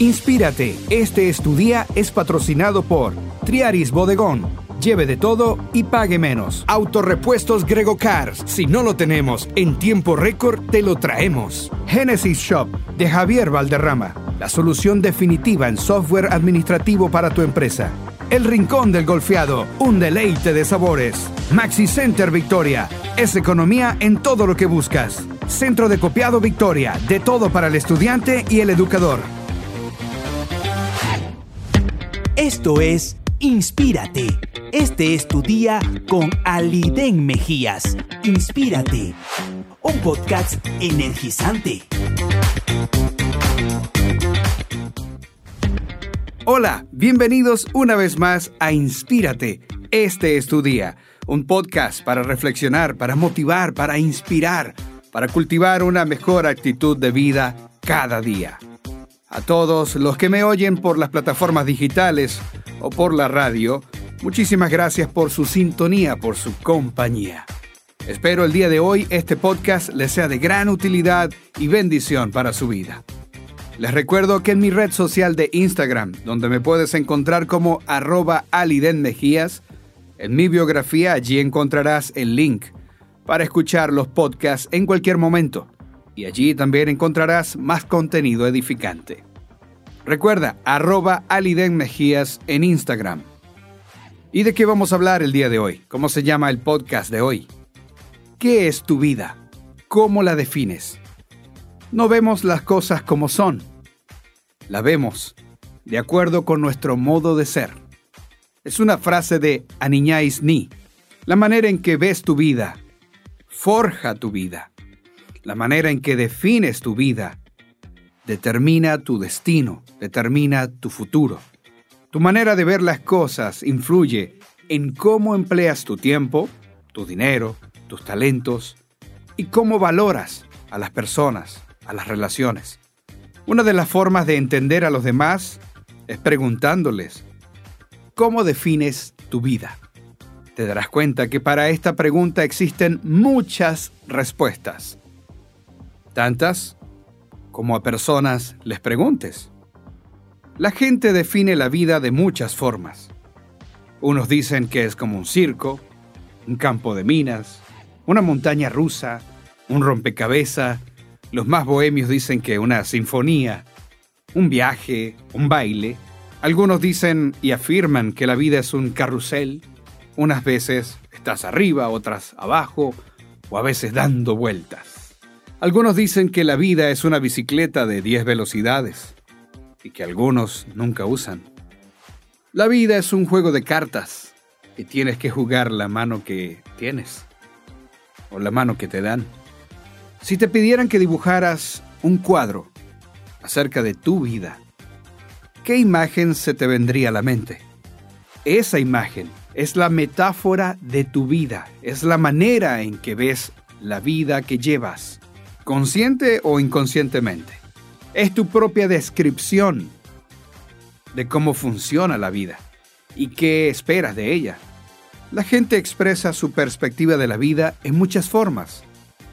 Inspírate, este es es patrocinado por Triaris Bodegón. Lleve de todo y pague menos. Autorepuestos Grego Cars. Si no lo tenemos en tiempo récord, te lo traemos. Genesis Shop de Javier Valderrama. La solución definitiva en software administrativo para tu empresa. El Rincón del Golfeado. Un deleite de sabores. Maxi Center Victoria. Es economía en todo lo que buscas. Centro de Copiado Victoria. De todo para el estudiante y el educador. Esto es Inspírate. Este es tu día con Aliden Mejías. Inspírate. Un podcast energizante. Hola, bienvenidos una vez más a Inspírate. Este es tu día. Un podcast para reflexionar, para motivar, para inspirar, para cultivar una mejor actitud de vida cada día. A todos los que me oyen por las plataformas digitales o por la radio, muchísimas gracias por su sintonía, por su compañía. Espero el día de hoy este podcast les sea de gran utilidad y bendición para su vida. Les recuerdo que en mi red social de Instagram, donde me puedes encontrar como arroba alidenmejías, en mi biografía allí encontrarás el link para escuchar los podcasts en cualquier momento y allí también encontrarás más contenido edificante. Recuerda, arroba Aliden Mejías en Instagram. ¿Y de qué vamos a hablar el día de hoy? ¿Cómo se llama el podcast de hoy? ¿Qué es tu vida? ¿Cómo la defines? No vemos las cosas como son. La vemos de acuerdo con nuestro modo de ser. Es una frase de Aniñais Ni. La manera en que ves tu vida forja tu vida. La manera en que defines tu vida determina tu destino, determina tu futuro. Tu manera de ver las cosas influye en cómo empleas tu tiempo, tu dinero, tus talentos y cómo valoras a las personas, a las relaciones. Una de las formas de entender a los demás es preguntándoles, ¿cómo defines tu vida? Te darás cuenta que para esta pregunta existen muchas respuestas tantas como a personas les preguntes. La gente define la vida de muchas formas. Unos dicen que es como un circo, un campo de minas, una montaña rusa, un rompecabezas. Los más bohemios dicen que una sinfonía, un viaje, un baile. Algunos dicen y afirman que la vida es un carrusel. Unas veces estás arriba, otras abajo, o a veces dando vueltas. Algunos dicen que la vida es una bicicleta de 10 velocidades y que algunos nunca usan. La vida es un juego de cartas y tienes que jugar la mano que tienes o la mano que te dan. Si te pidieran que dibujaras un cuadro acerca de tu vida, ¿qué imagen se te vendría a la mente? Esa imagen es la metáfora de tu vida, es la manera en que ves la vida que llevas consciente o inconscientemente. Es tu propia descripción de cómo funciona la vida y qué esperas de ella. La gente expresa su perspectiva de la vida en muchas formas.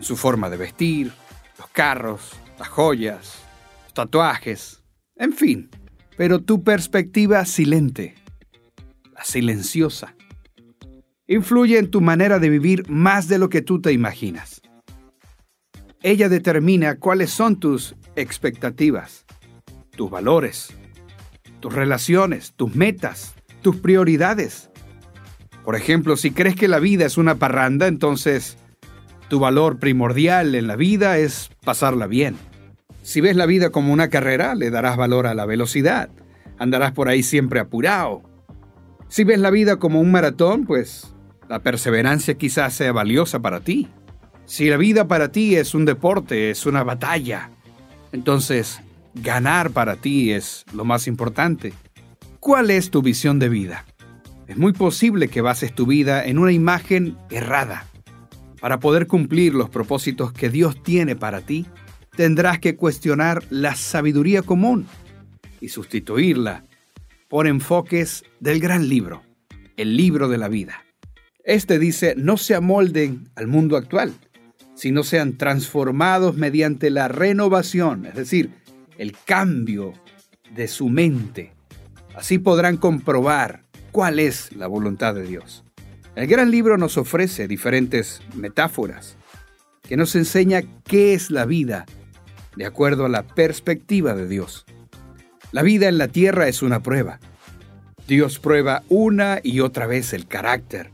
Su forma de vestir, los carros, las joyas, los tatuajes, en fin. Pero tu perspectiva silente, la silenciosa, influye en tu manera de vivir más de lo que tú te imaginas. Ella determina cuáles son tus expectativas, tus valores, tus relaciones, tus metas, tus prioridades. Por ejemplo, si crees que la vida es una parranda, entonces tu valor primordial en la vida es pasarla bien. Si ves la vida como una carrera, le darás valor a la velocidad. Andarás por ahí siempre apurado. Si ves la vida como un maratón, pues la perseverancia quizás sea valiosa para ti. Si la vida para ti es un deporte, es una batalla, entonces ganar para ti es lo más importante. ¿Cuál es tu visión de vida? Es muy posible que bases tu vida en una imagen errada. Para poder cumplir los propósitos que Dios tiene para ti, tendrás que cuestionar la sabiduría común y sustituirla por enfoques del gran libro, el libro de la vida. Este dice, no se amolden al mundo actual, sino sean transformados mediante la renovación, es decir, el cambio de su mente. Así podrán comprobar cuál es la voluntad de Dios. El gran libro nos ofrece diferentes metáforas que nos enseña qué es la vida de acuerdo a la perspectiva de Dios. La vida en la tierra es una prueba. Dios prueba una y otra vez el carácter,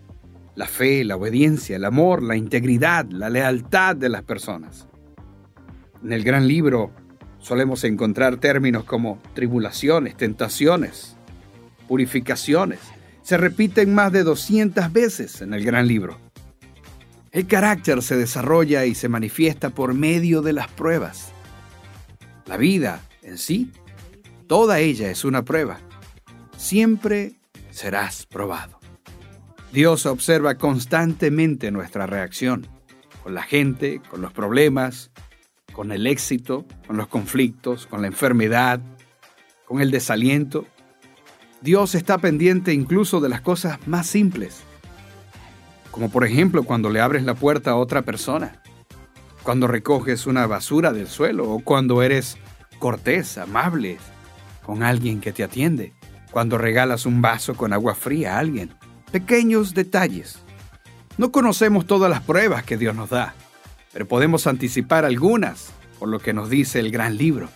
la fe, la obediencia, el amor, la integridad, la lealtad de las personas. En el gran libro solemos encontrar términos como tribulaciones, tentaciones, purificaciones. Se repiten más de 200 veces en el gran libro. El carácter se desarrolla y se manifiesta por medio de las pruebas. La vida en sí, toda ella es una prueba. Siempre serás probado. Dios observa constantemente nuestra reacción con la gente, con los problemas, con el éxito, con los conflictos, con la enfermedad, con el desaliento. Dios está pendiente incluso de las cosas más simples, como por ejemplo cuando le abres la puerta a otra persona, cuando recoges una basura del suelo o cuando eres cortés, amable con alguien que te atiende, cuando regalas un vaso con agua fría a alguien pequeños detalles. No conocemos todas las pruebas que Dios nos da, pero podemos anticipar algunas por lo que nos dice el gran libro.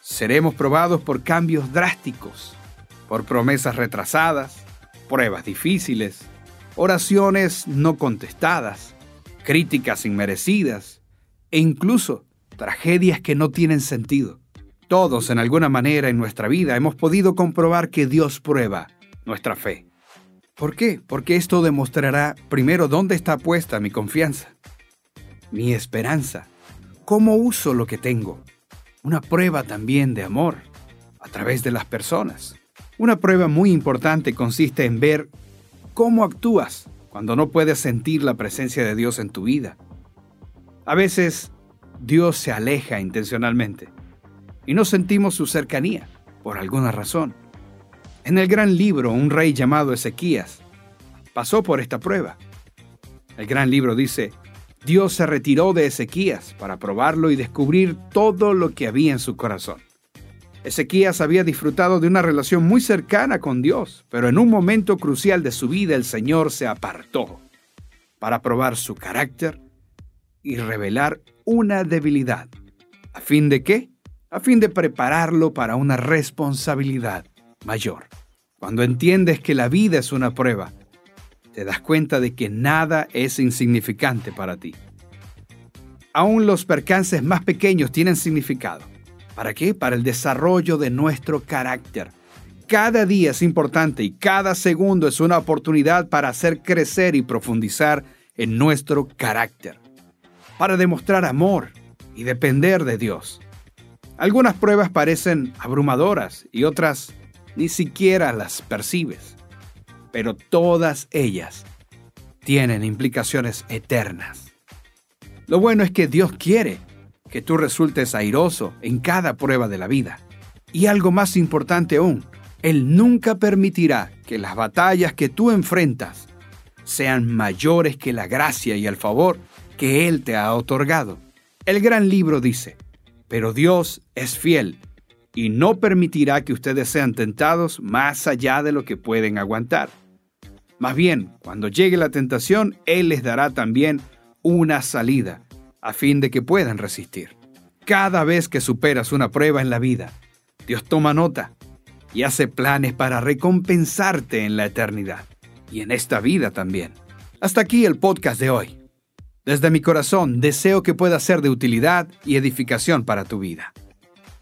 Seremos probados por cambios drásticos, por promesas retrasadas, pruebas difíciles, oraciones no contestadas, críticas inmerecidas e incluso tragedias que no tienen sentido. Todos en alguna manera en nuestra vida hemos podido comprobar que Dios prueba nuestra fe. ¿Por qué? Porque esto demostrará primero dónde está puesta mi confianza, mi esperanza, cómo uso lo que tengo. Una prueba también de amor a través de las personas. Una prueba muy importante consiste en ver cómo actúas cuando no puedes sentir la presencia de Dios en tu vida. A veces Dios se aleja intencionalmente y no sentimos su cercanía por alguna razón. En el gran libro, un rey llamado Ezequías pasó por esta prueba. El gran libro dice, Dios se retiró de Ezequías para probarlo y descubrir todo lo que había en su corazón. Ezequías había disfrutado de una relación muy cercana con Dios, pero en un momento crucial de su vida el Señor se apartó para probar su carácter y revelar una debilidad. ¿A fin de qué? A fin de prepararlo para una responsabilidad mayor. Cuando entiendes que la vida es una prueba, te das cuenta de que nada es insignificante para ti. Aún los percances más pequeños tienen significado. ¿Para qué? Para el desarrollo de nuestro carácter. Cada día es importante y cada segundo es una oportunidad para hacer crecer y profundizar en nuestro carácter. Para demostrar amor y depender de Dios. Algunas pruebas parecen abrumadoras y otras ni siquiera las percibes, pero todas ellas tienen implicaciones eternas. Lo bueno es que Dios quiere que tú resultes airoso en cada prueba de la vida. Y algo más importante aún, Él nunca permitirá que las batallas que tú enfrentas sean mayores que la gracia y el favor que Él te ha otorgado. El gran libro dice, pero Dios es fiel y no permitirá que ustedes sean tentados más allá de lo que pueden aguantar. Más bien, cuando llegue la tentación, Él les dará también una salida, a fin de que puedan resistir. Cada vez que superas una prueba en la vida, Dios toma nota y hace planes para recompensarte en la eternidad y en esta vida también. Hasta aquí el podcast de hoy. Desde mi corazón deseo que pueda ser de utilidad y edificación para tu vida.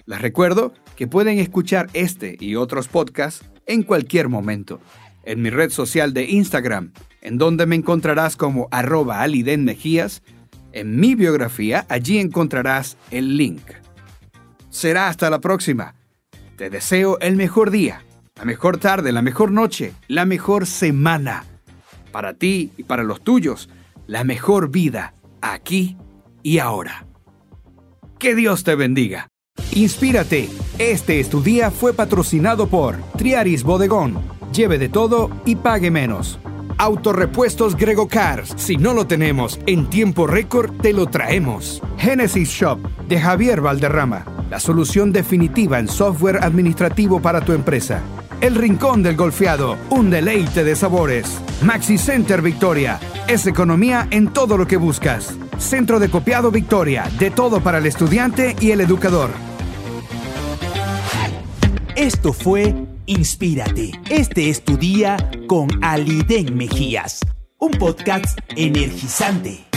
Les recuerdo que pueden escuchar este y otros podcasts en cualquier momento en mi red social de Instagram, en donde me encontrarás como arroba aliden mejías. En mi biografía allí encontrarás el link. Será hasta la próxima. Te deseo el mejor día, la mejor tarde, la mejor noche, la mejor semana. Para ti y para los tuyos, la mejor vida, aquí y ahora. Que Dios te bendiga. Inspírate. Este es fue patrocinado por Triaris Bodegón. Lleve de todo y pague menos. Autorepuestos Grego Cars. Si no lo tenemos en tiempo récord, te lo traemos. Genesis Shop de Javier Valderrama. la solución definitiva en software administrativo para tu empresa. El Rincón del Golfeado, un deleite de sabores. Maxi Center Victoria, es economía en todo lo que buscas. Centro de Copiado Victoria, de todo para el estudiante y el educador. Esto fue Inspírate. Este es tu día con Aliden Mejías, un podcast energizante.